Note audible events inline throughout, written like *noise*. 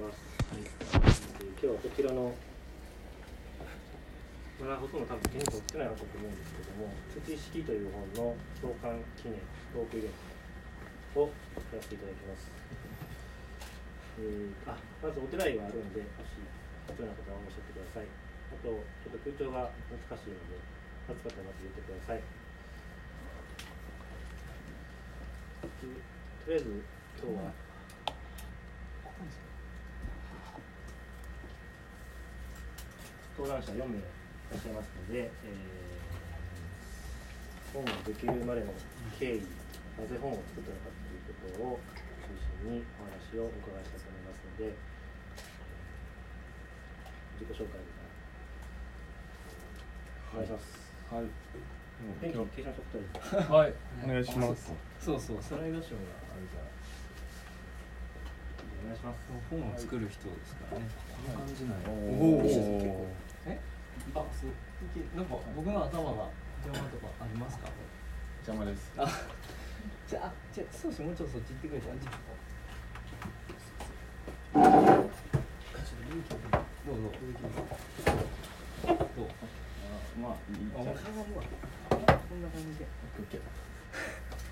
ます。えー今日はこちらの、まあ、ほとんど多分手に取ってないのかと思うんですけども、土式という本の創刊記念トークイベントをやらせていただきます。えーあまずお手洗いがあるんで、もし必要なことはおっしゃってください。あと、ちょっと空調が難しいので、暑かったらまた言ってください。でとりあえず今日は、登壇者4名いらっしゃいますので、えー本ができるまでの経緯、なぜ本を作ったのかということを中心にお話をお伺いしたいと思いますので、えー自己紹介お願いします。はい。天気今計算速度いい日はい、お願いします。そうそう、サライガ賞があるから。お願いします。本を作る人ですからね。こんな感じなんや。おおお。え？あ、そう。なんか僕の頭が邪魔とかありますか？邪魔です。あ、じゃあ、じゃあ少しもうちょっとそっち行ってくれたら。どうぞ。どう？まあいいん。こんな感じで。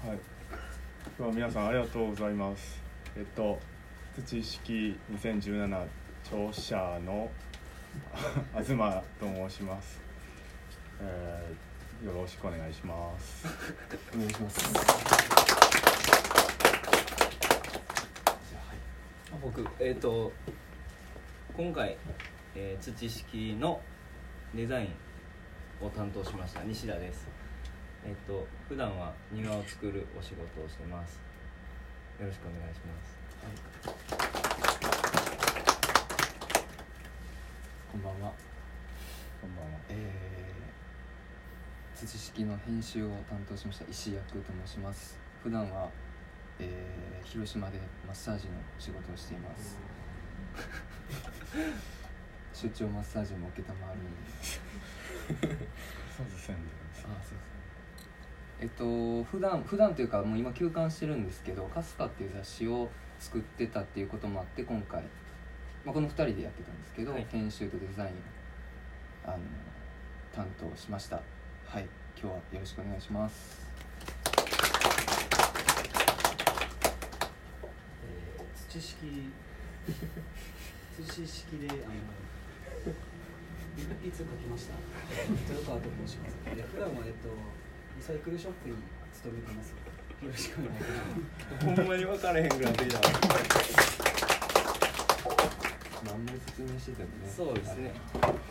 はい。今日は皆さんありがとうございます。えっと土式2017聴者の *laughs* 東と申します。えー、よろしくお願いします。お願いします。僕えっ、と今回、えー土式のデザインを担当しました西田です。えっ、と普段は庭を作るお仕事をしてます。よろしくお願いします。こんばんは。こんばんは。えー、土式の編集を担当しました石役と申します。普段は、えー、広島でマッサージの仕事をしています。*laughs* 出張マッサージも受けたまわるんです。そうですね。あ、そうです。えっと普段普段というかもう今休刊してるんですけど「カスカ」っていう雑誌を作ってたっていうこともあって今回、まあ、この2人でやってたんですけど、はい編集とデザインあの担当しました。はい今日はよろしくお願いします。えー土式 *laughs* 土式であの *laughs* いつ書きました？豊川と申しますで普段はえっとリサイクルショップに勤めてます。よろしくお願いします。*laughs* ほんまに分からへんくなってきた。しててもねそうですね。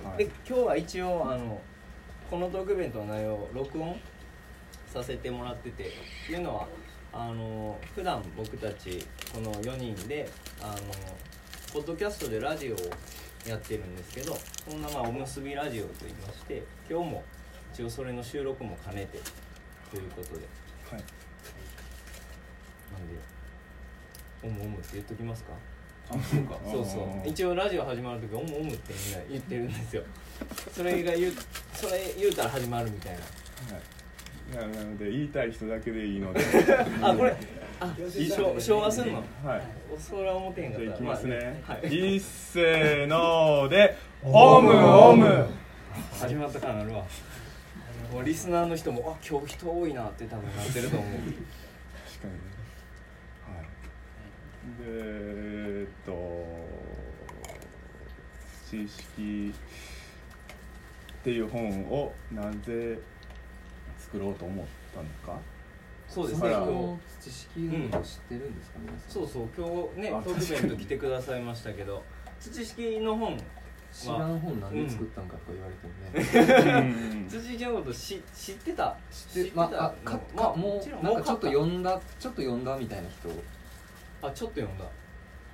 はいで今日は一応あのこのトークイベントの内容を録音させてもらっててっていうのはあの普段僕たちこの4人であのポッドキャストでラジオをやってるんですけどそんなまあおむすびラジオと言いまして今日も一応それの収録も兼ねてということではい。なんで「オムオム」って言っときますか？あ、そうか。*laughs* そうそう一応ラジオ始まる時オムオムってみんな言ってるんですよ *laughs* それが言うそれ言うたら始まるみたいなはい。ななので言いたい人だけでいいので。*laughs* あこれあ昭昭和すんの？はい。おそれは思ってへんかったいきますね。はいいっせーので、オムオム。始まった感あるわもうリスナーの人もあ今日人多いなって多分なってると思う確かにね。えーっと、知識っていう本をなぜ作ろうと思ったのか？そうですね。今日の土式のこと知ってるんですか、皆さん。そうそう今日ねあトークイベント来てくださいましたけど *laughs* 土式の本知らん本なんで作ったんかとか言われてもね、*laughs* うん。土式のこと知知ってた？知ってまああかかもうなんかちょっと読んだちょっと読んだみたいな人あちょっと読んだ。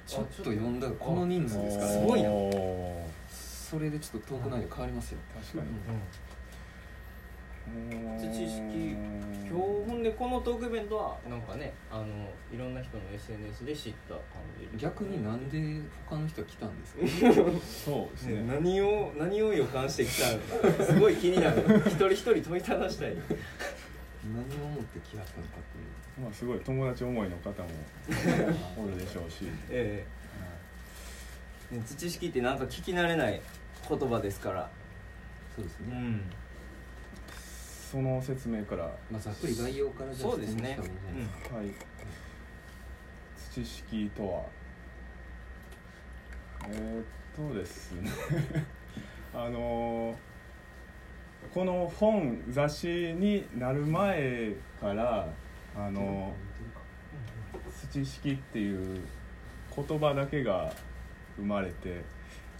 ちょっと読んだ。この人数ですからすごいな。それでちょっとトーク内容変わりますよ。確かに。土式今日ほんでこのトークイベントはなんかねあのいろんな人の SNS で知った感じ。逆になんで他の人が来たんですか？そうですね。ね。何を何を予感してきたのかすごい気になる。一人一人問いただしたい何を思って来はったのかっていう。まあすごい友達思いの方も *laughs* おるでしょうし。えね土式ってなんか聞き慣れない言葉ですから。そうですね、うん。その説明から、はまあ、ざっくり概要からじゃあそうですね説明した方がいいん。じゃない。土式とは。えーっとですね。*laughs* あのこの本雑誌になる前からあの土式っていう言葉だけが生まれて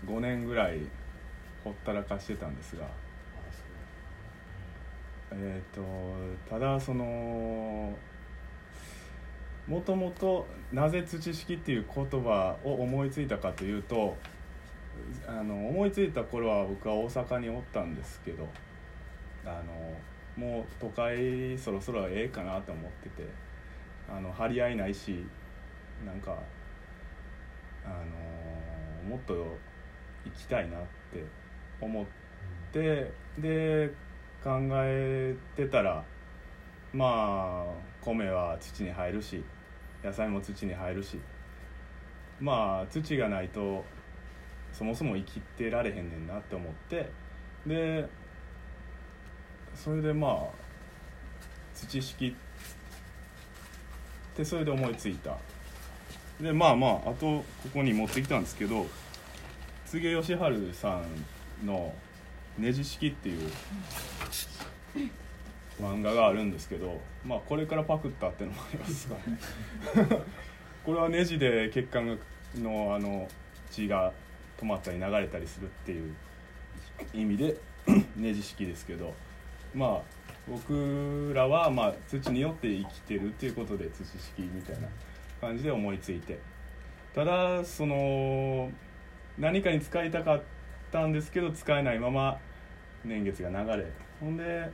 5年ぐらいほったらかしてたんですがえー、とただそのもともとなぜ土式っていう言葉を思いついたかというとあの思いついた頃は僕は大阪におったんですけどあのもう都会そろそろええかなと思っててあの張り合いないしなんかあのもっと行きたいなって思ってで考えてたらまあ米は土に入るし野菜も土に入るしまあ土がないとそもそも生きてられへんねんなって思ってでそれでまあ土式ってそれで思いついた。でまあまああとここに持ってきたんですけど柘植義治さんの「ねじ式」っていう漫画があるんですけどまあこれからパクったってのもありますかね。*laughs* これはネジで血管のあの血が止まったり流れたりするっていう意味で *clears throat* ネジ式ですけど。まあ僕らはまあ土によって生きてるっていうことで土式みたいな感じで思いついて。ただその何かに使いたかったんですけど使えないまま年月が流れほんで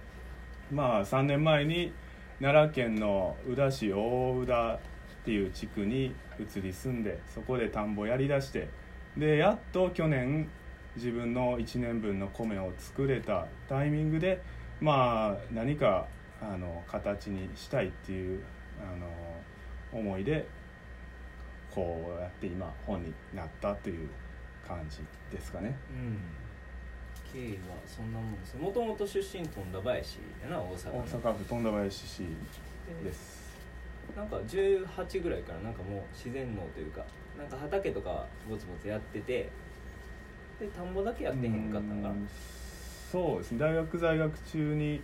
まあ3年前に奈良県の宇陀市大宇田っていう地区に移り住んでそこで田んぼやりだしてでやっと去年自分の1年分の米を作れたタイミングでまあ何かあの形にしたいっていうあの思いでこうやって今本になったという感じですかね。うん経緯はそんなもんですもともと出身富田林やな大阪の大阪府富田林市です。なんか18ぐらいからなんかもう自然農というかなんか畑とかぼつぼつやっててで田んぼだけやってへんかったんかなうんそうですね。大学在学中に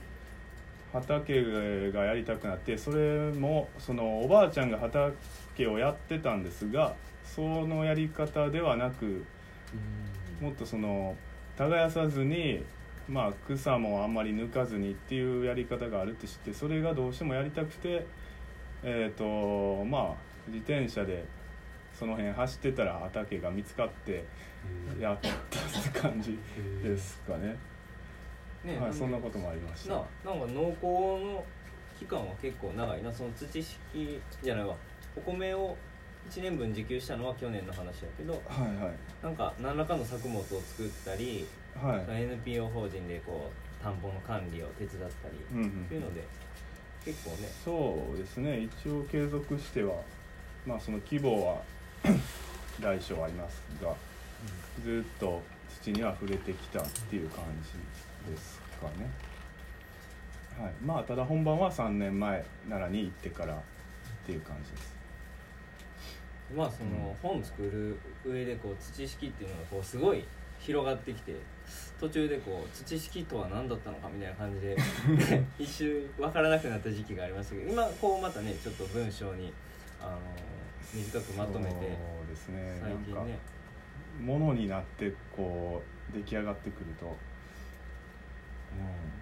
畑がやりたくなってそれもそのおばあちゃんが畑をやってたんですがそのやり方ではなくもっとその耕さずにまあ草もあんまり抜かずにっていうやり方があるって知ってそれがどうしてもやりたくてえっ、とまあ自転車でその辺走ってたら畑が見つかってやったって感じですかね。はい、そんなこともありました。ななんか農耕の期間は結構長いなその土式じゃないわ。お米を1年分自給したのは去年の話やけどはいはい。なんか何らかの作物を作ったり、はい。NPO 法人でこう田んぼの管理を手伝ったり、うんうんいうので結構ね。そうですね。一応継続してはまあその規模は *coughs* 大小ありますがずっと土には触れてきたっていう感じですかね。はい。まあただ本番は3年前奈良に行ってからっていう感じです。まあその本作る上でこう土式っていうのがこうすごい広がってきて途中でこう土式とは何だったのかみたいな感じで *laughs* 一瞬分からなくなった時期がありましたけど今こうまたねちょっと文章にあの短くまとめてそうですね。最近ね。ものになってこう出来上がってくると、うん、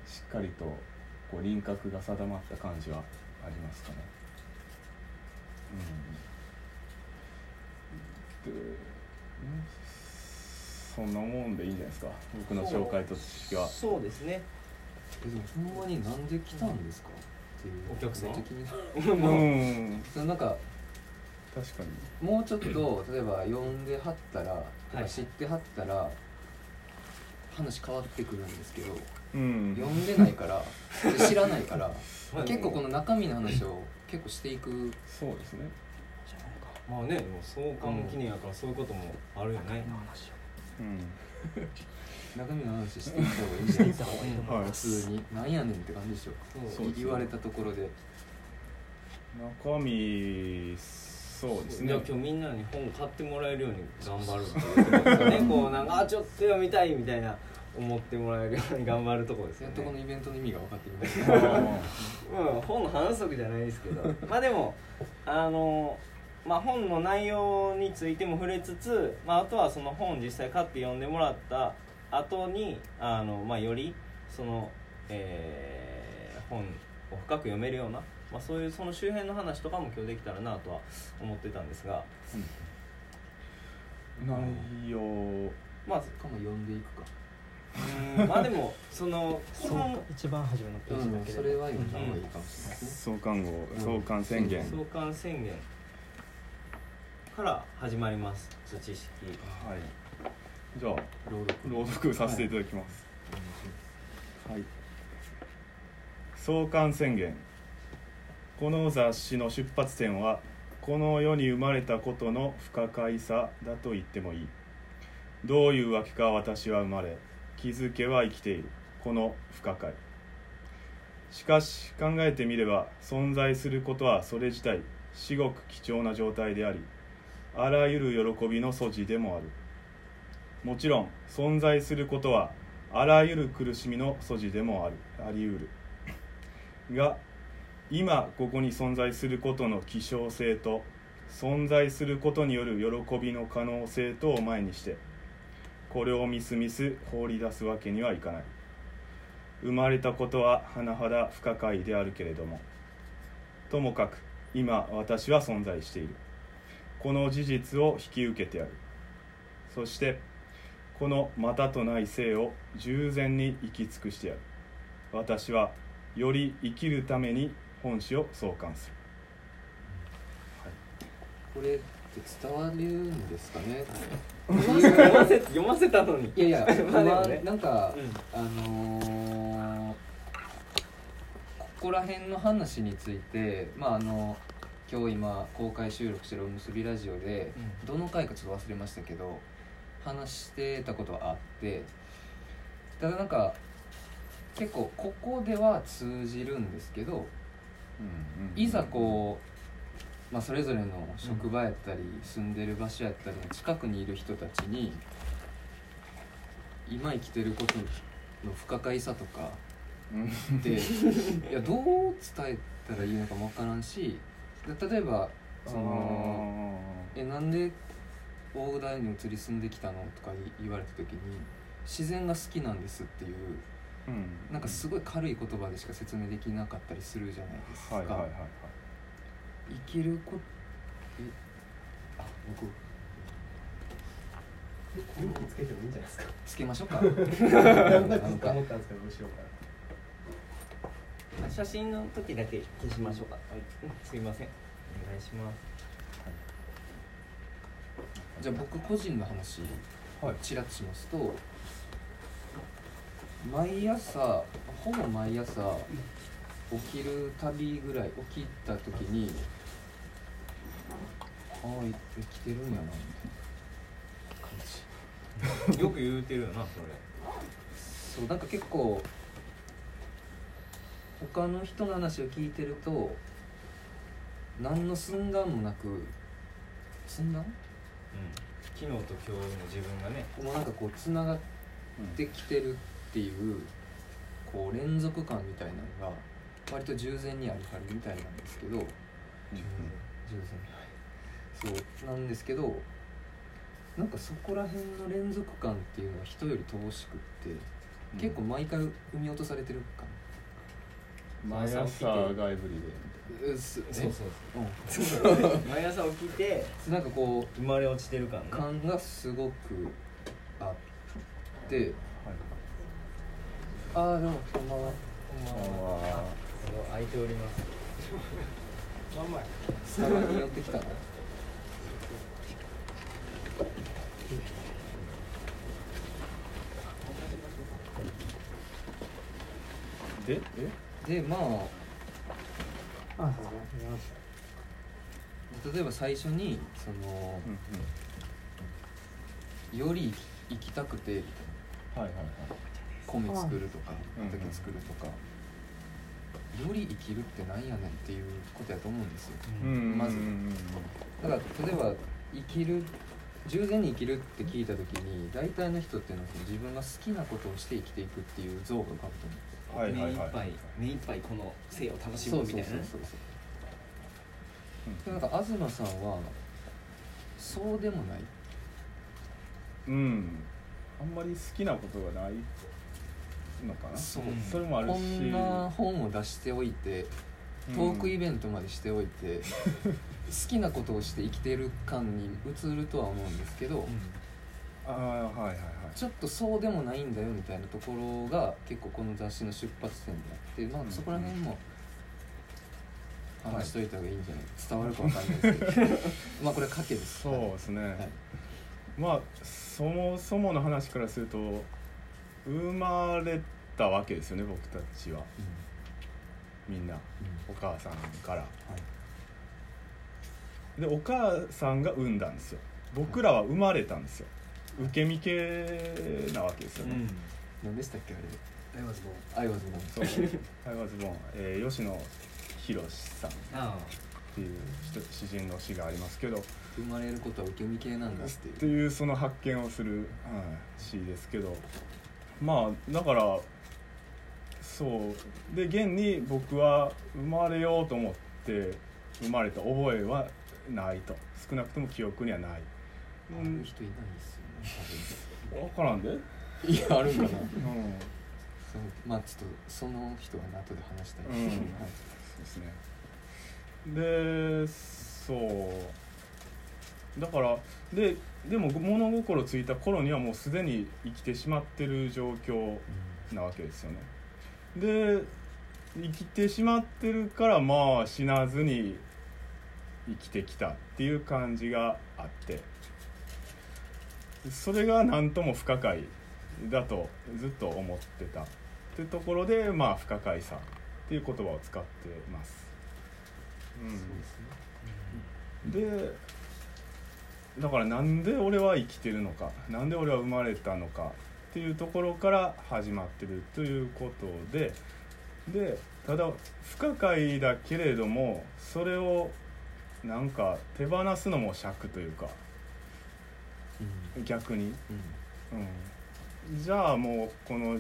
しっかりとこう輪郭が定まった感じはありますかね。うん、で、ねそんなもんでいいんじゃないですか。僕の紹介と知識は。そうですね。えでもほんまになんで来たんですか？っていう。お客さんめっちゃ気に。なうもん。る *laughs* なんか確かに。もうちょっと例えば読んではったら、とはい。か知ってはったら話変わってくるんですけどうん読んでないから *laughs* 知らないからはい結構この中身の話を結構していく。そうですね。まあねでも創刊記念やからそういうこともあるよね、うん。*laughs* 中身の話していった方がいいんじゃないで普通に。なんやねんって感じでしょ。そう言われたところで。中身そうですね。じゃあ今日みんなに本買ってもらえるように頑張るって *laughs* ねこうなんかあちょっと読みたいみたいな思ってもらえるように頑張るところですよね。やっとこのイベントの意味が分かってきました。うん、本の反則じゃないですけど。*laughs* まあでもあのまあ本の内容についても触れつつ、まあ、あとはその本を実際買って読んでもらった後にあのまあよりその、えー本を深く読めるような、まあ、そういうその周辺の話とかも今日できたらなとは思ってたんですが。内容。まあかも読んでいくか。うんまあでもその基本一番初めのページだうんけでそれは読んだ方がいいかもしれない。ですね創刊号創刊宣言。創刊宣言から始まります。土式。はい。じゃあ朗読。朗読させていただきます。はい。創刊宣言。この雑誌の出発点はこの世に生まれたことの不可解さだと言ってもいい。どういうわけか私は生まれ気づけは生きている。この不可解。しかし考えてみれば存在することはそれ自体至極貴重な状態でありあらゆる喜びの素地でもある。もちろん存在することはあらゆる苦しみの素地でもある。あり得る。が今ここに存在することの希少性と存在することによる喜びの可能性とを前にしてこれをみすみす放り出すわけにはいかない。生まれたことは甚だ不可解であるけれども。ともかく今私は存在している。この事実を引き受けてやる。そしてこのまたとない生を従前に生き尽くしてやる。私はより生きるために本誌を創刊する。はい。これって伝わるんですかね。読ませ読ませたのに。いやいや *laughs* まあね。まあなんか、うん。あのーここら辺の話についてまああの今日今公開収録してる「おむすびラジオで」うどの回かちょっと忘れましたけど話してたことはあってただなんか結構ここでは通じるんですけどいざこう、まあ、それぞれの職場やったり住んでる場所やったりの近くにいる人たちに今生きてることの不可解さとかうんっていやどう伝えたらいいのかも分からんしで例えばその「えなんで大台に移り住んできたの?」とか言われた時に「自然が好きなんです」っていううんなんかすごい軽い言葉でしか説明できなかったりするじゃないですか。はいはいはいはい生きるこえあ僕。電気つけてもいいんじゃないですか。つけましょうか。なんかずっと思ったんですけど後ろから写真の時だけ消しましょうか、うんすいません。お願いします。じゃあ僕個人の話はい。ちらっとしますと毎朝ほぼ毎朝起きるたびぐらい起きた時にああ生きてるんやなみたいな感じ。よく言うてるよなそれ。そうなんか結構他の人の話を聞いてると何の寸断もなく寸断？昨日と今日の自分がね。もうなんかこうつながってきてるっていうこう連続感みたいなのが割と従前にありはるみたいなんですけど従前。はいそうなんですけどなんかそこら辺の連続感っていうのは人より乏しくって結構毎回生み落とされてる感。毎朝がエブリデイうす。そううそう。毎朝起きてんなんかこ生まれ落ちてる感うな感がすごくあってああどうもこんばんは。こんばんは空いておりますスタバに寄ってきたのでえでまああそう例えば最初にそのうんより生きたくてはいはいはい。米作るとかうん。畑作るとか、より生きるってなんやねんっていうことやと思うんですよ。うん。まず。だから例えば生きる従前に生きるって聞いた時に大体の人っていうのはその自分が好きなことをして生きていくっていう像が浮かぶと思う。んですよ目いっぱはい。はいはいい目いっぱいこの生を楽しそうそうむみたいな。ねそうそうでもなんか東さんはそうでもない。うん。うん。あんまり好きなことがないのかなそう。それもあるし。こんな本を出しておいてトークイベントまでしておいて、*laughs* 好きなことをして生きてる感に移るとは思うんですけど、ああはいはいはい。ちょっとそうでもないんだよみたいなところが結構この雑誌の出発点であって、まあう、ん。そこら辺も話しといた方がいいんじゃない？伝わるかわかんないですけど。*laughs* まあこれ賭けです。そうですね、はい。まあそもそもの話からすると生まれたわけですよね僕たちは。みんな。お母さんから。はい。でお母さんが産んだんですよ。僕らは生まれたんですよ。受け身系なわけですよね、何でしたっけあれ？アイワズボーンアイワズボンそう「アイワズボーン」えー吉野博さん。っあ。ていう人詩人の詩がありますけど。生まれることは受け身系なんだっていう。っていうその発見をする、はい、詩ですけどまあだからそう。で現に僕は生まれようと思って生まれた覚えはないと。少なくとも記憶にはない、う人いないですよね。分からんで、いやあるんかな。そうまあちょっとその人は後で話したいです、うん。はい。そうですね。でそう。だからででも物心ついた頃にはもうすでに生きてしまってる状況なわけですよね。で生きてしまってるからまあ死なずに生きてきたっていう感じがあって。それが何とも不可解だとずっと思ってた。ってところでまあ不可解さっていう言葉を使ってます。うん、でだからなんで俺は生きてるのかなんで俺は生まれたのかっていうところから始まってるということででただ不可解だけれどもそれをなんか手放すのも尺というかうん。逆に、うん。うん、じゃあもうこの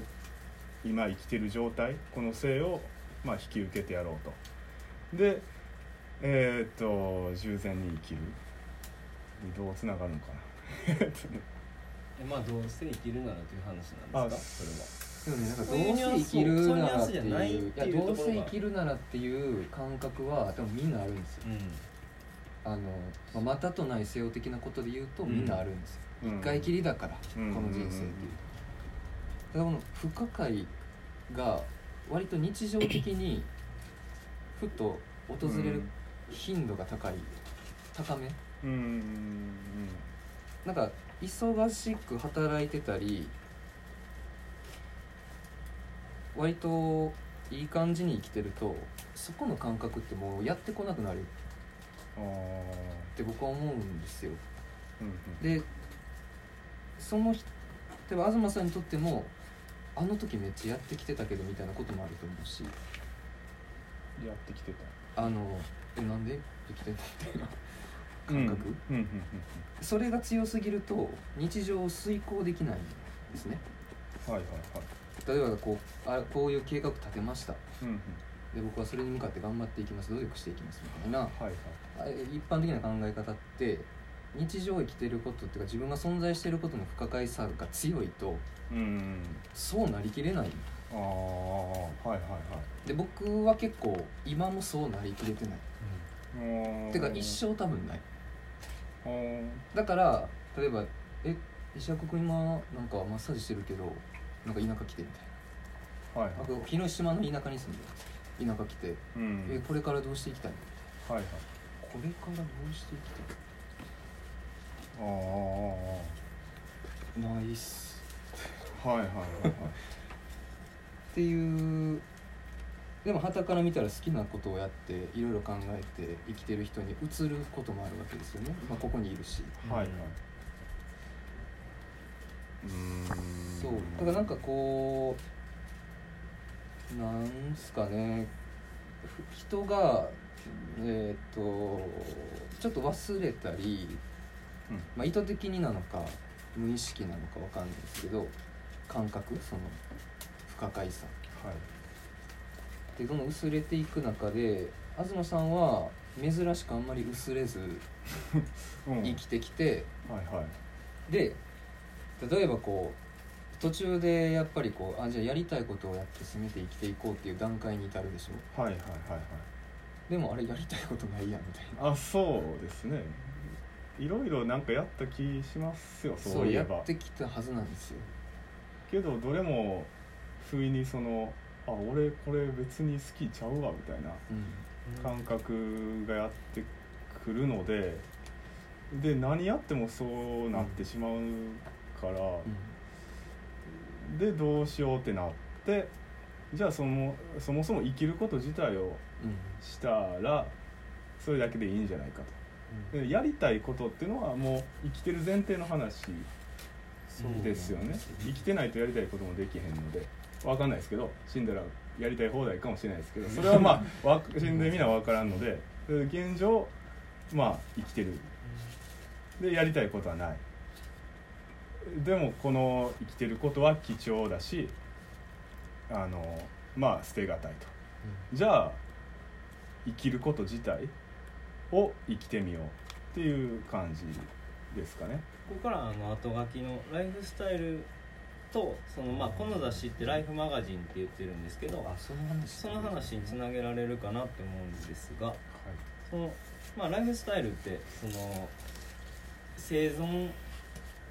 今生きてる状態この性をまあ引き受けてやろうと。でえーっと従前に生きるでどうつながるのかなえまあどうせ生きるならという話なんですか？それは。でもねなんかどそうせ生きるならっていう。いやどうせ生きるならっていう感覚は多分みんなあるんですよ。あの、まあ、またとない西洋的なことで言うとみんなあるんですよ、うん。一回きりだから、うん。この人生っていう。ただこの不可解が割と日常的にふと訪れる頻度が高い高めうんうんなんか忙しく働いてたり割といい感じに生きてるとそこの感覚ってもうやってこなくなる。って僕は思うんですよ。うんでその人例えば東さんにとってもあの時めっちゃやってきてたけどみたいなこともあると思うし。うんやってきてた。あのえなんで？生きてんのみたいな感覚、うんうんうんそれが強すぎると日常を遂行できないんですね。うんはいはいはい。例えばこうあこういう計画立てました。うんうん。で僕はそれに向かって頑張っていきます。努力していきますみたいな。はいはい。あ一般的な考え方って日常生きてることっていうか自分が存在してることの不可解さが強いとうんうん。そうなりきれない。ああはいはい。はいで僕は結構今もそうなりきれてない。うん。てか一生多分ない。うんだから例えば「え石役君今なんかマッサージしてるけどなんか田舎来て」みたいはいはな僕広島の田舎に住んでる。田舎来ていうん「えこれからどうしていきたいの?」はいはい。これからどうしていきたいああないっす。はいはいはいはい。っていうでも傍から見たら好きなことをやっていろいろ考えて生きてる人に移ることもあるわけですよね、まあ、ここにいるし。はいはい。うーん。そう。だからなんかこうなんすかね。ふ人がえっ、とちょっと忘れたり、うん。まあ、意図的になのか無意識なのかわかんないですけど感覚その不可解さ。はいでどんどん薄れていく中で東さんは珍しくあんまり薄れずうん。生きてきて、はいはい。で例えばこう途中でやっぱりこうあじゃあやりたいことをやって進めて生きていこうっていう段階に至るでしょ？はいはいはいはい。でもあれやりたいことないやんみたいな。あそうですね。いろいろなんかやった気しますよそういえば。やってきたはずなんですよ。けどどれも不意にそのあ俺これ別に好きちゃうわみたいなうん。感覚がやってくるのでで何やってもそうなってしまうから、でどうしようってなってじゃあそのそもそも生きること自体をうん。したらそれだけでいいんじゃないかと。でやりたいことっていうのはもう生きてる前提の話ですよね。生きてないとやりたいこともできへんので分かんないですけど死んだらやりたい放題かもしれないですけどそれはまあ *laughs* わ死んでみな分からんのでで現状まあ生きてる。でやりたいことはない。でもこの生きてることは貴重だしあのまあ捨てがたいと。じゃあ生きること自体を生きてみようっていう感じですかね。ここからあの後書きのライフスタイルとそのまあこの雑誌ってライフマガジンって言ってるんですけどあその話その話につなげられるかなって思うんですがそのまあライフスタイルってその生存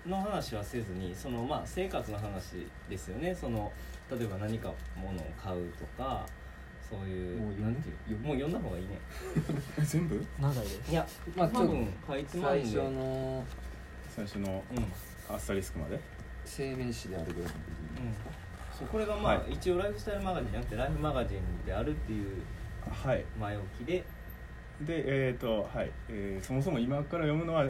の話はせずにそのまあ生活の話ですよね。その例えば何か物を買うとかそういうもう読んでなんていう？もう読んだ方がいいね。え *laughs* 全部？長いでいやまあちょっと多分かいつまんで。最初の最初のうん。アスタリスクまで？生命誌であるぐらいのそうこれがまあ、はい。一応ライフスタイルマガジンじゃなくてライフマガジンであるっていうはい前置きで。でえっ、とはい、えーそもそも今から読むのは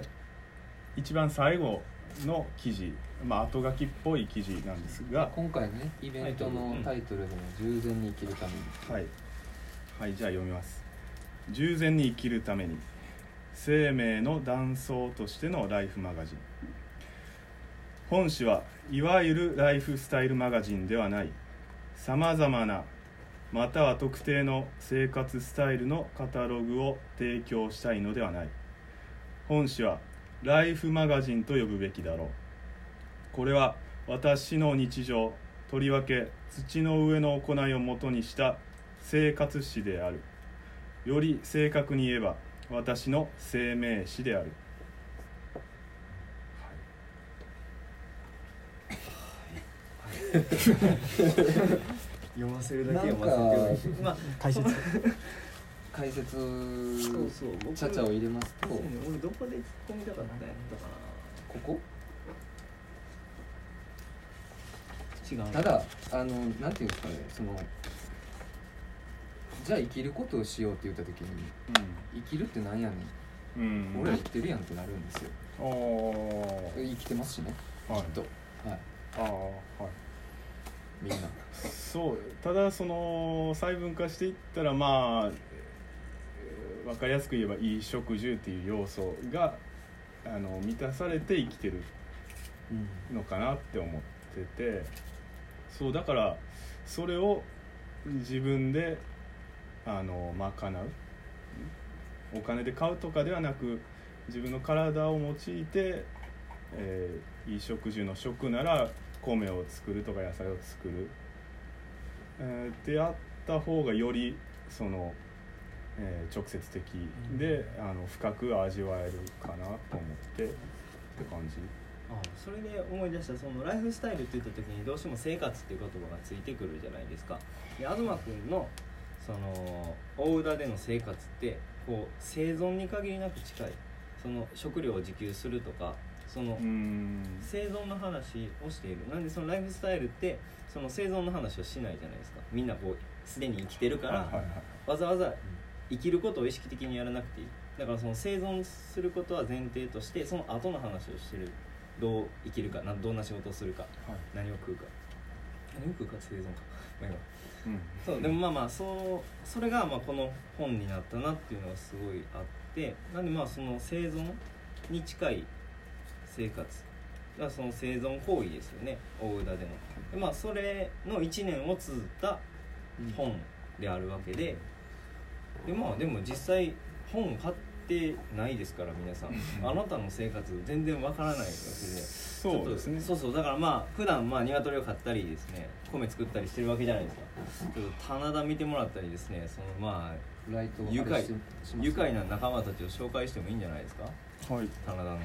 一番最後の記事。まあ後書きっぽい記事なんですが。今回ねイベントのタイトルでも「従前に生きるために」はい、はい、じゃあ読みます。従前に生きるために。生命の断層としてのライフマガジン。本誌はいわゆるライフスタイルマガジンではない。さまざまなまたは特定の生活スタイルのカタログを提供したいのではない。本誌はライフマガジンと呼ぶべきだろう。これは私の日常とりわけ土の上の行いをもとにした生活史である。より正確に言えば私の生命史である、*laughs* 読ませるだけ読ませておい。てまあ解説解説そうそう僕ちゃちゃを入れますと。ね俺どこで突っ込みたかったんやったかここ？な違うただあのなんていうんですかねそのじゃあ生きることをしようって言った時に生きるってなんやねん。うん、うん、俺ら生きてるやんってなるんですよ。生きてますしねきはい。っと。はい。ああはいみんな。そうただその細分化していったらまあ分かりやすく言えば衣食住っていう要素があの満たされて生きてるのかなって思っててそうだからそれを自分であの賄う。お金で買うとかではなく自分の体を用いて、えー衣食住の食なら米を作るとか野菜を作る、えーってやった方がよりその、えー直接的。で、あの深く味わえるかなと思って。って感じ。あそれで思い出したそのライフスタイルって言った時にどうしても生活っていう言葉がついてくるじゃないですか。で東君のその大浦での生活ってこう生存に限りなく近い。その食料を自給するとかそのうん。生存の話をしている。なんでそのライフスタイルってその生存の話をしないじゃないですか。みんなこうすでに生きてるから、はいはいはい。わざわざ生きることを意識的にやらなくていい。だからその生存することは前提としてその後の話をしてる。どう生きるかなどんな仕事をするかはい。何を食うか。何を食うか生存か、まあ今。うん。そうでもまあまあそうそれがまあこの本になったなっていうのがすごいあって。なんでまあその生存に近い生活。がその生存行為ですよね。大宇田でのでまあそれの1年を綴った本であるわけで。でまあでも実際本買ってないですから皆さん。*laughs* あなたの生活全然わからないわけで。そうですね。そうそう。だからまあ普段まあ鶏を飼ったりですね米作ったりしてるわけじゃないですか。ちょっと棚田見てもらったりですねそのまあ愉快愉快な仲間たちを紹介してもいいんじゃないですか？はい。棚田の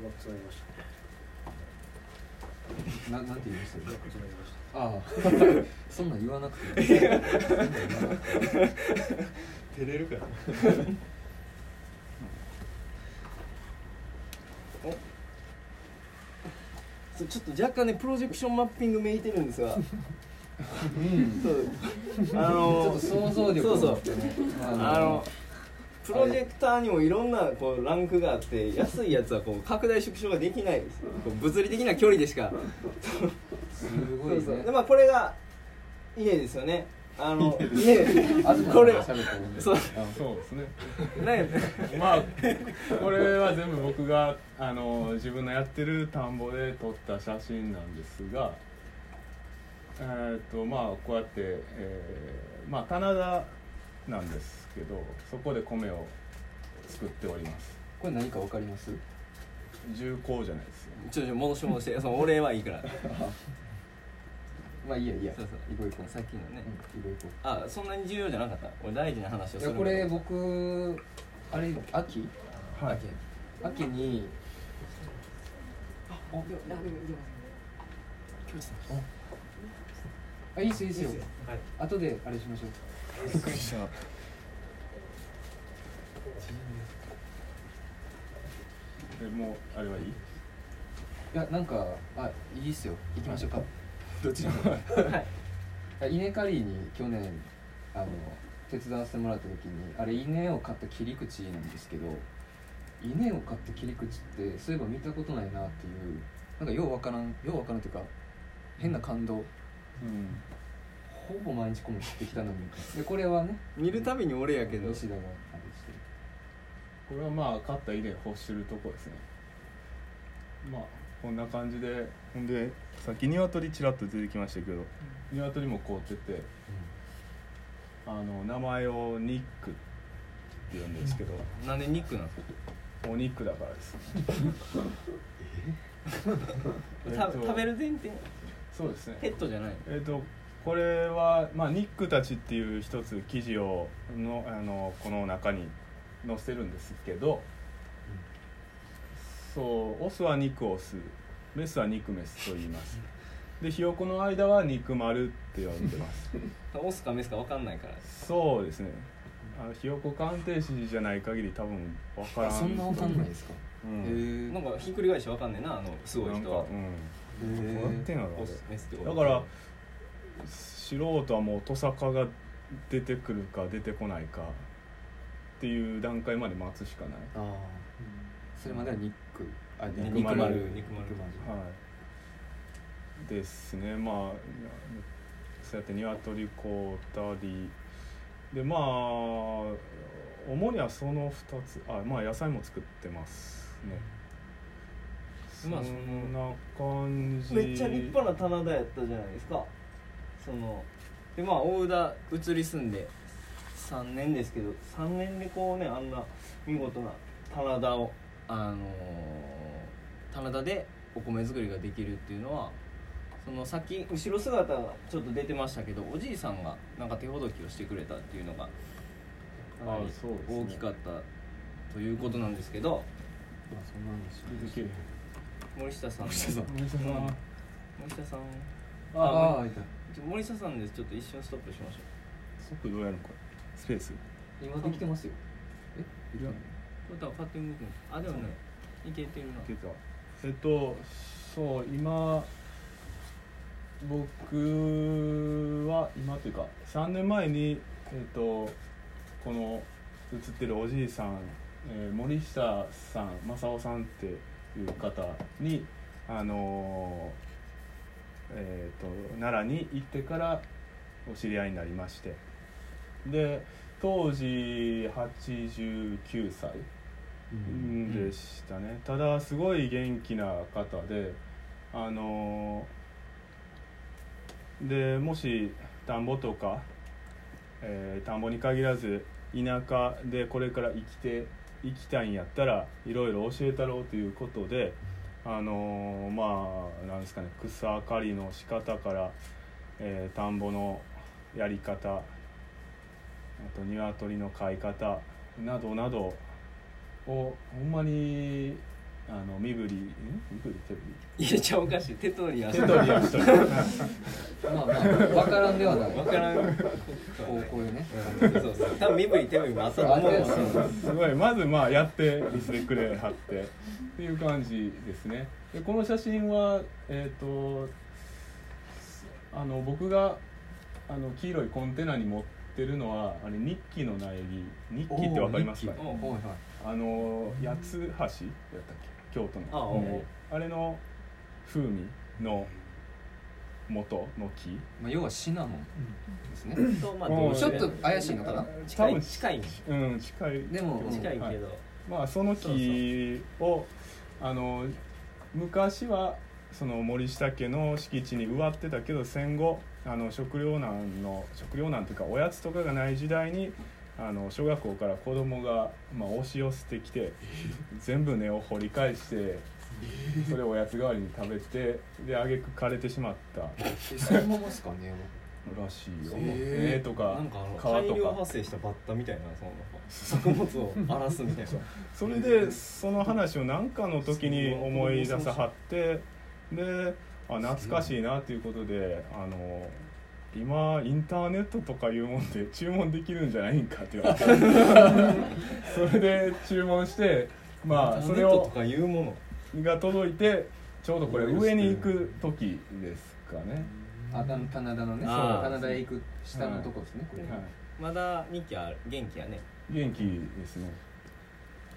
うまくつなぎました？ななんて言いました。ああ。*laughs* そんなん言わなくて *laughs* 照れるから。*laughs* そうちょっと若干ねプロジェクションマッピングめいてるんですが。うんそう。あのちょっと想像力そうそうを持ってね。ああのプロジェクターにもいろんなこうランクがあって安いやつはこう拡大縮小ができないですこう物理的な距離でしか。すごいね。そうそう。でまあこれが家ですよね。あの家東これ。そう。あそうですね。ね。まあこれは全部僕があの自分のやってる田んぼで撮った写真なんですがえーっとまあこうやって、えーまあ棚田なんですけどそこで米を作っております。これ何かわかります？重工じゃないですよ。ちょちょ戻し戻して。*laughs* そのお礼はいいから。*laughs* まあいいやいいや。そうそう。行こう行こう。さっきのね。うん行こう行こあそんなに重要じゃなかった？俺大事な話をするういやこれ僕あれ秋？はい。秋。にあいいっすいいっすよ。はい。後であれしましょうびっくりしたえもうあれはいいいやなんかあいいっすよ。行きましょう。かどっちでもはい。稲刈りに去年あの手伝わせてもらった時にあれ稲を買った切り口なんですけど稲を買った切り口ってそういえば見たことないなっていうなんかようわからん。ようわからんというか変な感動。うんほぼ毎日米切ってきたのに。でこれはね見るたびに俺やけど。吉田がこれはまあ買った稲干してるとこですね。まあこんな感じで。ほんでさっき鶏ちらっと出てきましたけど。鶏も凍ってて。あの名前をニックって言うんですけど。なんでニックなん？ですかお肉だからです。*laughs* え？*laughs* たっと。食べる前提？そうですね。ペットじゃないえっ、とこれは、まあ、ニックたちっていう一つ記事をのあのこの中に載せるんですけど、そうオスは肉オスメスは肉メスと言います。でひよこの間は肉丸って呼んでます。*laughs* オスかメスか分かんないから。そうですね。あひよこ鑑定士じゃない限り多分分からん。あそんなわかんないですか？うん。へえなんかひっくり返して分かんねえなあのすごい人は。なん。かうんへどうやってんやろあオスメスってれこと。だから素人はもうトサカが出てくるか出てこないかっていう段階まで待つしかない。ああそれまではニック。あね肉丸肉丸。肉肉丸。はい。ですね。まあそうやって鶏こうたりでまあ主にはその2つ。あまあ野菜も作ってますね。まあそんな感じ。めっちゃ立派な棚田やったじゃないですかそのでまあ大宇田移り住んで3年ですけど3年でこうねあんな見事な棚田をあのー棚田でお米作りができるっていうのはそのさっき後ろ姿がちょっと出てましたけどおじいさんがなんか手ほどきをしてくれたっていうのが大きかったということなんですけどまあそんなんです森下さん。森下さん。森下さん。ああいた森下さんでちょっと一瞬ストップしましょ速度どうやるのこれスペース。今できてますよ。え？いやうこれ多分パッティングできるあでもねい。けてるな。いけた。えっとそう今僕は今というか3年前にえっとこの映ってるおじいさん、えー森下さん正雄さんっていう方にあのーえー、と奈良に行ってからお知り合いになりまして。で当時89歳でしたね、ただすごい元気な方であのでもし田んぼとか、えー田んぼに限らず田舎でこれから生きていきたいんやったらいろいろ教えたろうということであのまあなんですかね草刈りの仕方から、えー田んぼのやり方あと鶏の飼い方などなどをほんまにあの身振りん身振り？手振り？いやちゃおかしい。手取りや。手取りやしとるまあまあ分からんではない。分からん。こうこういうねそうそう。多分身振り手振りもあったと思う。わすごい。まずまあやって見せてくれはってっていう感じですね。でこの写真はえっ、とあの僕があの黄色いコンテナに持ってるのはあれ日記の苗木。日記ってわかりますかおーはいはいあの八つ橋やったっけ？京都の。あおうあれの風味の元の木。まあ、要はシナモンですね。とまあうん。ちょっと怪しいのかな？近い？多分近い。うん近い。でも、うん。近いけど、はい。まあその木をあの昔はその森下家の敷地に植わってたけど戦後あの食糧難の食糧難というかおやつとかがない時代にあの小学校から子供がまあ押し寄せてきて全部根を掘り返してそれをおやつ代わりに食べてで挙句枯れてしまった。えそのままですかねらしいよ。へー。根とかなんかあの皮大量とか発生したバッタみたいなその作物を荒らすみたいな。それでその話を何かの時に思い出さはってであ懐かしいなということであの今インターネットとかいうもんで注文できるんじゃないんかって言われてそれで注文して *laughs* まあそれをネットとかいうもの。が届いてちょうどこれ上に行く時ですかね、あた棚田のね。棚田へ行く下のとこですね、これはい、まだ日記ある元気やね。元気ですね。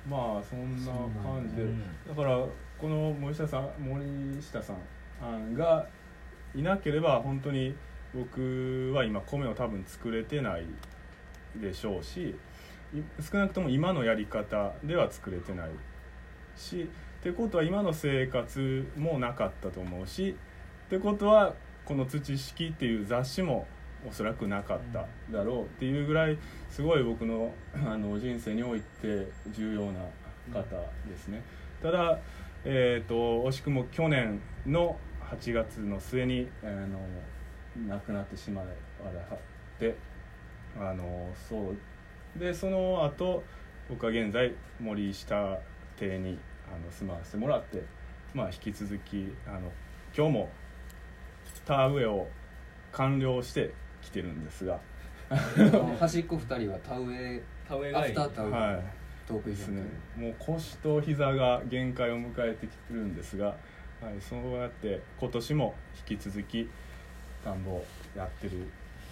まあそんな感じで、うんだからこの森下さん森下さんがいなければ本当に僕は今米を多分作れてないでしょうし少なくとも今のやり方では作れてないしってことは今の生活もなかったと思うしってことはこの「土式」っていう雑誌もおそらくなかっただろうっていうぐらいすごい僕の *clears throat* あの人生において重要な方ですね。ただ、えー、と惜しくも去年の8月の末に、あの亡くなってしまいはってあのそう。でその後僕は現在森下邸にあの住まわせてもらって、まあ、引き続きあの今日も田植えを完了して来てるんですが、端っこ二人は田植えア田植えがいい。フター田植え、はい、トークイベントですね。もう腰と膝が限界を迎えてきてるんですが、はい、そうやって今年も引き続き田んぼをやってるっ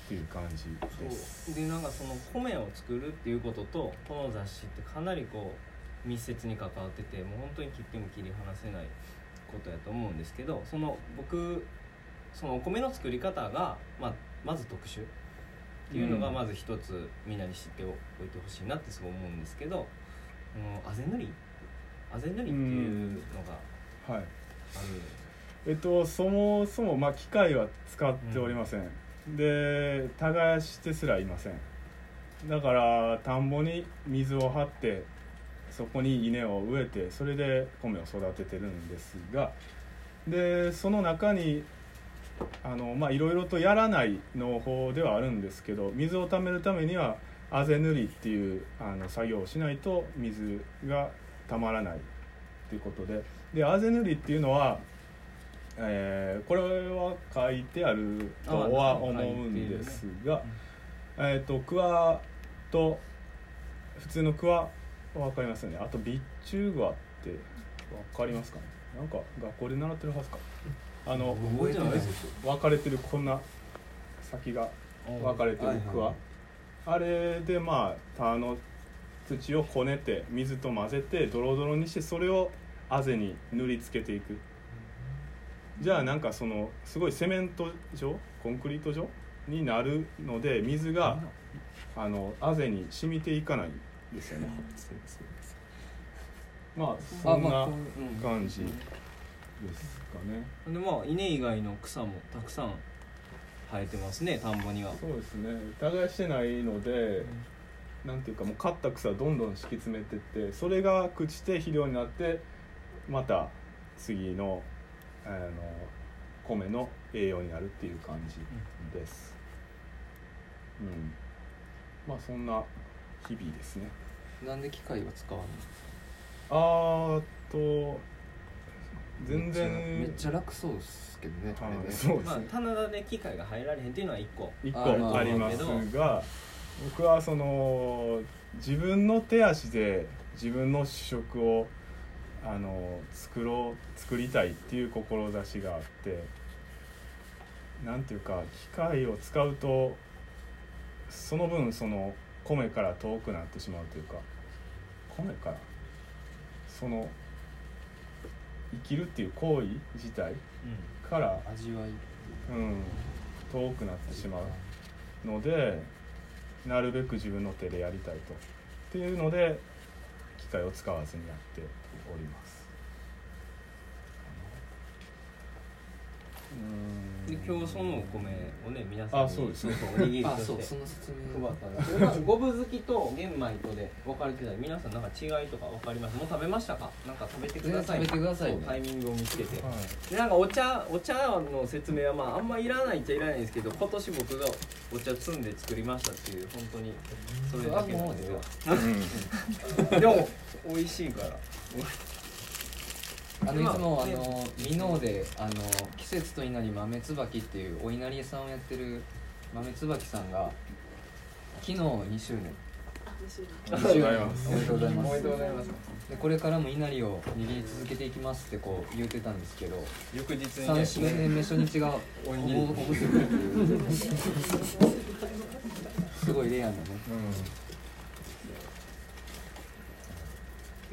ていう感じです。でなんかその米を作るっていうこととこの雑誌ってかなりこう密接に関わっててもう本当に切っても切り離せないことやと思うんですけどその僕そのお米の作り方が、まあ、まず特殊っていうのがうん。まず一つみんなに知っておいてほしいなってすごい思うんですけど、うん、あぜ塗りあぜ塗りっていうのがはい。あるえっと、そもそも、まあ、機械は使っておりません、で耕してすらいません。だから田んぼに水を張ってそこに稲を植えてそれで米を育ててるんですがでその中にあのまあいろいろとやらない農法ではあるんですけど水を貯めるためにはあぜ塗りっていうあの作業をしないと水がたまらないっていうことで。であぜ塗りっていうのは、えーこれは書いてあるとは思うんですが、えー、とクワと普通のクワ分かりますよね。あと備中グワってかりますかね。なんか学校で習ってるはずか。あの覚えてないです分かれてるこんな先が分かれてる区はあれでまあ田の土をこねて水と混ぜてドロドロにしてそれをあぜに塗りつけていくじゃあなんかそのすごいセメント状コンクリート状になるので水があのあぜに染みていかないんですよね。まあそんな感じですかね。でまあ稲以外の草もたくさん生えてますね田んぼには。そうですね。耕してないので、なんていうかもう刈った草どんどん敷き詰めてってそれが朽ちて肥料になってまた次のあの米の栄養になるっていう感じです。うん、まあそんな日々ですね。なんで機械は使わあーっと全ない然めっちゃ楽そうですけどねあれはいねまあそうですね。棚田で機械が入られへんっていうのは一個一あまあ個ありますが僕はその自分の手足で自分の主食をあの作ろう作りたいっていう志があってなんていうか機械を使うとその分その米から遠くなってしまうというか米からその生きるっていう行為自体から味わい。うん、遠くなってしまうのでなるべく自分の手でやりたいと。っていうので機械を使わずにやっております。うん。で今日そのお米をね皆さんにあそうです。ねおにぎりとあそうしてその説明。配ったんですけどまあ五分好きと玄米とで分かれてたり皆さんなんか違いとか分かります。もう食べましたか？なんか食べてください。食べてくださいね。そうタイミングを見つけて。はい。でなんかお茶お茶の説明はまああんまいらないっちゃいらないんですけど今年僕がお茶摘んで作りましたっていう本当にそれだけなんですが *laughs* でも美味しいからあのいつもあね。の箕面であの季節と稲荷豆椿っていうお稲荷屋さんをやってる豆椿さんが昨日2周年。ありがとうございます。おめでとうございます。おめでとうございます。でこれからも稲荷を握り続けていきますってこう言ってたんですけど翌日に3ね周年目初日がおおむすびっていう *laughs* すごいレアなね。でこ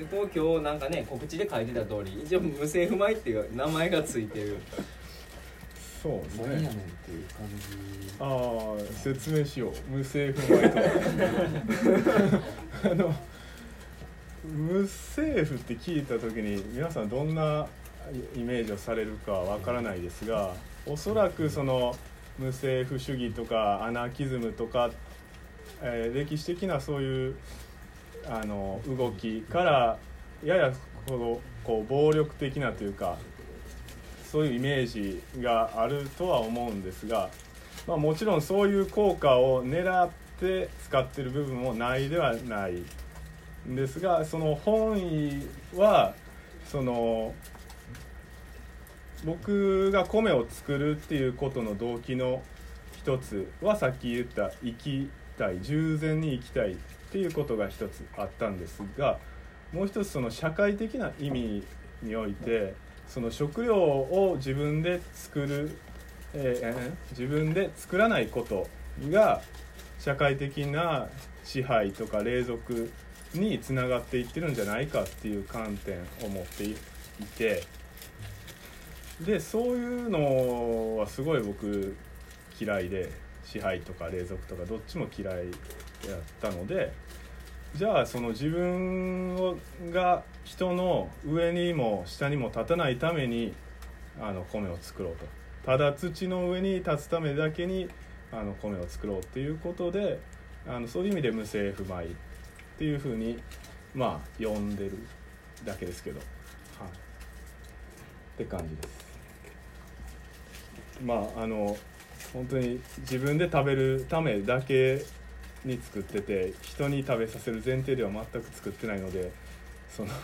う今日なんかね告知で書いてた通り一応無政府米っていう名前がついてる。そうです何やねんねっていう感じ。ああ説明しよう。無政府米とは。*laughs* あの無政府って聞いた時に皆さんどんなイメージをされるかわからないですがおそらくその無政府主義とかアナーキズムとか、えー歴史的なそういうあの動きからややこのこう暴力的なというかそういうイメージがあるとは思うんですが、まあ、もちろんそういう効果を狙って使ってる部分もないではないんですがその本意はその僕が米を作るっていうことの動機の一つはさっき言った生きたい従前に生きたいっていうことが一つあったんですがもう一つその社会的な意味においてその食料を自分で作る、えー自分で作らないことが社会的な支配とか隷属につながっていってるんじゃないかっていう観点を持っていてでそういうのはすごい僕嫌いで支配とか隷属とかどっちも嫌いやったのでじゃあその自分をが人の上にも下にも立たないためにあの米を作ろうと。ただ土の上に立つためだけにあの米を作ろうっていうことであのそういう意味で無政府米っていうふうにまあ呼んでるだけですけど、はい、って感じです。まああの本当に自分で食べるためだけに作ってて人に食べさせる前提では全く作ってないのでその *laughs*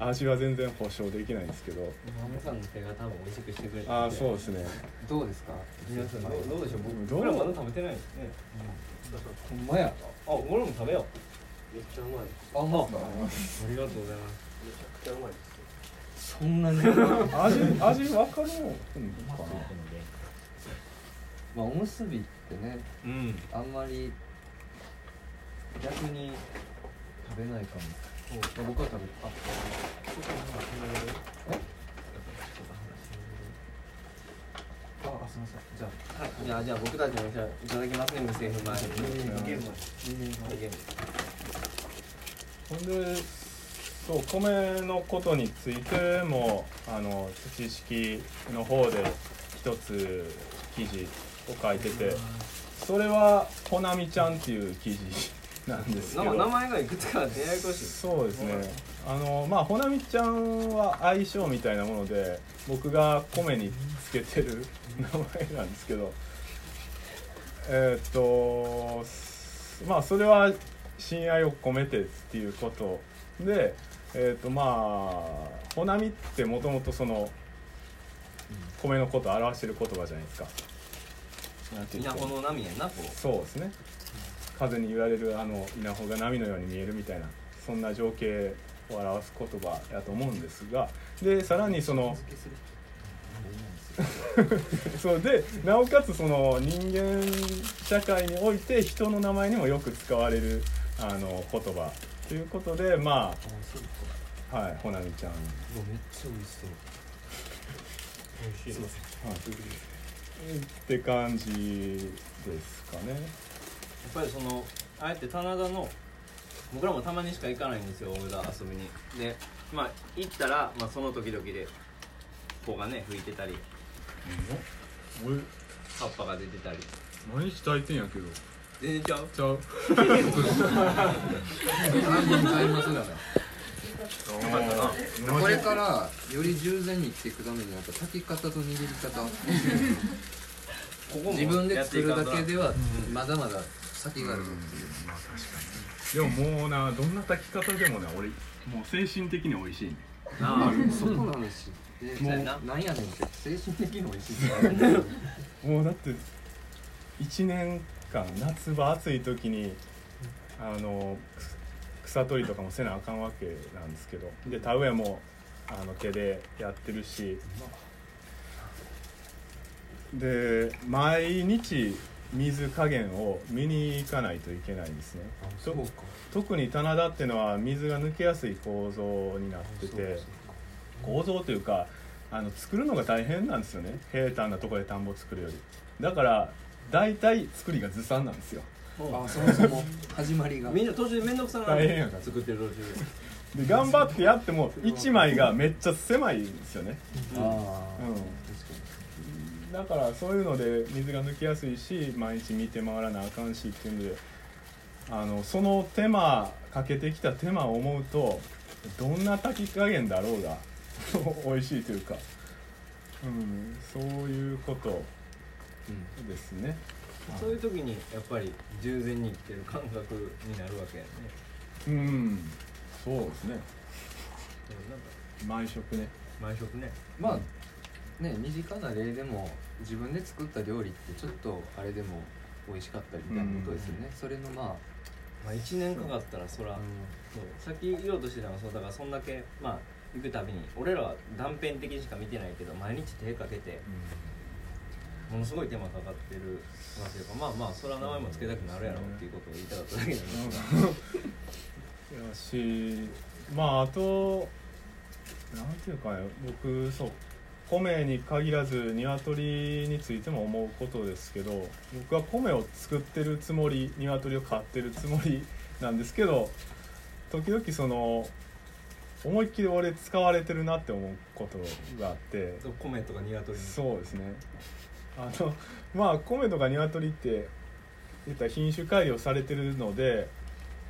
味は全然保証できないんですけど。マモさんの手が多分美味しくしてくれてああそうですね。どうですか？皆さんどうどうでしょう？僕どう？まだ食べてないですね。ほんまや。あ俺も食べよめっちゃうまい。あほんま。うありがとうございます。めちゃくちゃうまいですそんなに？*laughs* 味味分かるのかな？まあおむすびってね。うん。あんまり逆に食べないかもまあ僕は食べあああすみませんじゃあはいじゃあじゃあ僕たちもじゃいただきますね無製粉米ゲーム。ほんでそう米のことについてもあの土式の方で一つ記事を書いててそれはほなみちゃんっていう記事なんですけど。な名前がいくつかあってややこしいそうですね。あのまあほなみちゃんは相性みたいなもので僕が米につけてる名前なんですけど。えーっとすまあそれは親愛を込めてっていうことでえーっとまあほなみってもともとその米のことを表してる言葉じゃないですか。の波やなそうですね風に言われるあの稲穂が波のように見えるみたいなそんな情景を表す言葉やと思うんですがでさらにその *laughs* そうでなおかつその人間社会において人の名前にもよく使われるあの言葉ということでまあはいほなみちゃん、はい、めっちゃ美味しそう。美味しいですって感じですかねぱりそのあえて棚田の僕らもたまにしか行かないんですよ大田遊びに。でまあ行ったら、まあ、その時々で子がね吹いてたり。俺葉っぱが出てたり。毎日炊いてんやけど。全然ちゃう？ちゃう。半分ちゃいますがねこれからより従前に生きていくためにやっぱ炊き方と握り方。ここも自分で作るだけでははまだまだ先があるぞっていうでももうなどんな炊き方でもね俺もう精神的に美味しいね。あそこの話でそうやななんやね。んって精神的に美味しいもうだって1年間夏場暑い時にあのく草取りとかもせなあかんわけなんですけど。で田植えもあの手でやってるし。で毎日水加減を見に行かないといけないんですね。と特に棚田っていうのは水が抜けやすい構造になってて構造というかあの作るのが大変なんですよね。平坦なところで田んぼ作るより。だから大体作りがずさんなんですよ。あそもそも始まりが。みんな途中で面倒くさな大変やから作ってる途中でで頑張ってやっても1枚がめっちゃ狭いんですよね。ああうんだからそういうので水が抜けやすいし毎日見て回らなあかんしっていうのであのその手間かけてきた手間を思うとどんな炊き加減だろうが *laughs* 美味しいというか、うん、そういうことですね。そういう時にやっぱり従前に生きてる感覚になるわけやねうん、そうですね。なんか毎食ね。毎食ねまあね身近な例でも自分で作った料理ってちょっとあれでも美味しかったりみたいなことですよね、それのまあ、まあ1年かかったらそら、うそう。さっき言おうとしてたのはそうだからそんだけまあ行くたびに俺らは断片的にしか見てないけど毎日手かけてものすごい手間かかってるわけだからまあまあそれは名前も付けたくなるやろうっていうことを言いたかっただけなんですがやしまああとなんていうかね僕そう米に限らず鶏についても思うことですけど僕は米を作ってるつもり鶏を飼ってるつもりなんですけど時々その思いっきり俺使われてるなって思うことがあって。米とか鶏に。そうですね。あのまあ米とか鶏って言ったら品種改良されてるので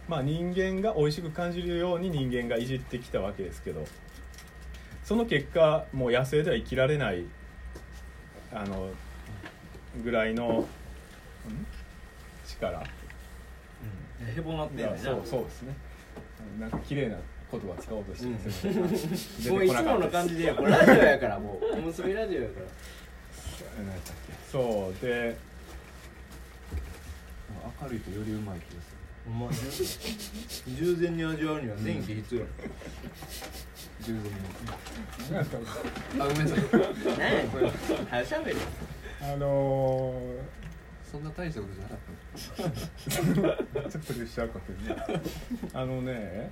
まあ人間が美味しく感じるように人間がいじってきたわけですけどその結果もう野生では生きられないあのぐらいのん？力。うん。へぼなってんね。そうそうですね。なんか綺麗な言葉使おうとしてるんですけど *laughs* もういつもの感じでやこれラジオやからもうおむすびラジオやから。そうで明るいとよりうまい気がすお前 *laughs* 従前に味わうには電気必要や。従 *laughs* 前に何やったのあごめんなさい何やこれ早しゃべるあのーそんな大したことじゃなかった、ちょっとプレッシャーかけるねあのね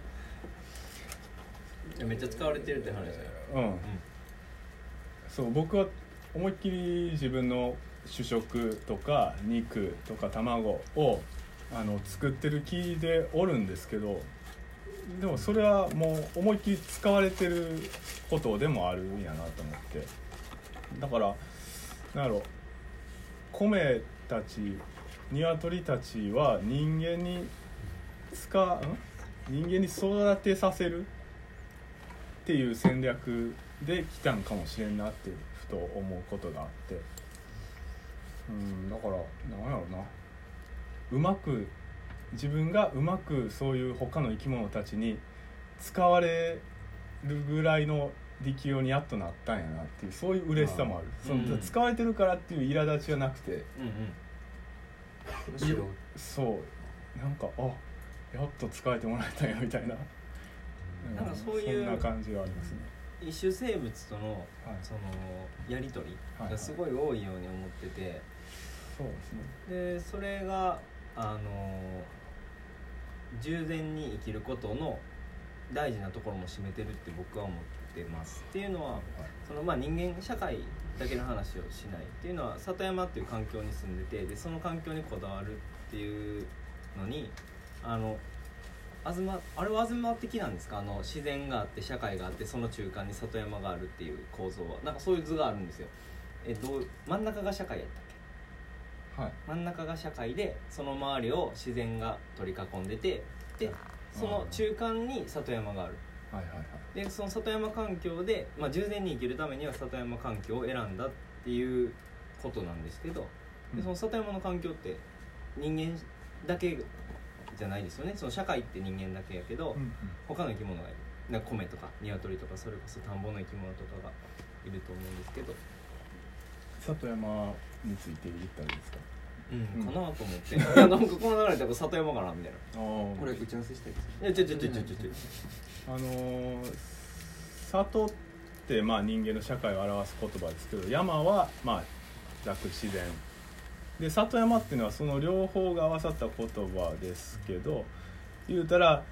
めっちゃ使われてるって話だようん、そう僕は思いっきり自分の主食とか肉とか卵をあの作ってる気でおるんですけどでもそれはもう思いっきり使われてることでもあるんやなと思って。だからなんやろ米たち鶏たちは人間に使うん？人間に育てさせるっていう戦略で来たんかもしれんなってふと思うことがあって。うんだからなんやろな。うまく自分がうまくそういう他の生き物たちに使われるぐらいの力量にやっとなったんやなっていうそういう嬉しさもある。そのうん。使われてるからっていう苛立ちはなくて。うんうん。そう。なんかあやっと使えてもらえたんやみたいな。なんかそういうそんな感じがありますね。一種生物とのはい。そのやり取りはいがすごい多いように思ってて。そうですね。でそれがあの従前に生きることの大事なところも占めてるって僕は思ってます。っていうのはそのまあ人間社会だけの話をしないっていうのは里山っていう環境に住んでてでその環境にこだわるっていうのにあの東あれは東的なんですか？あの自然があって社会があってその中間に里山があるっていう構造は。なんかそういう図があるんですよ。えどう真ん中が社会やったはい。真ん中が社会でその周りを自然が取り囲んでてでその中間に里山がある。はいはいはい。でその里山環境で、まあ、従前に生きるためには里山環境を選んだっていうことなんですけどでその里山の環境って人間だけじゃないですよね。その社会って人間だけやけど、うんうん。他の生き物がいる。なんか米とか鶏とかそれこそ田んぼの生き物とかがいると思うんですけど、里山について言ったらいいですか？うん、うん。かなと思って。*laughs* いやなんかこの流れで里山かなみたいな。ああこれ打ち合わせしたいです。いやちょちょちょちょちょちょ。あのー里ってまあ人間の社会を表す言葉ですけど山はまあざっくり自然。で里山っていうのはその両方が合わさった言葉ですけど言うたら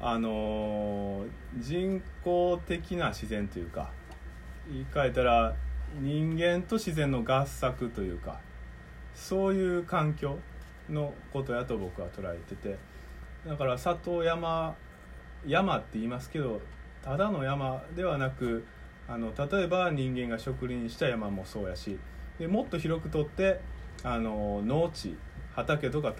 あのー人工的な自然というか言い換えたら人間と自然の合作というかそういう環境のことやと僕は捉えててだから里山山って言いますけどただの山ではなくあの例えば人間が植林した山もそうやしでもっと広くとってあの農地畑とか田ん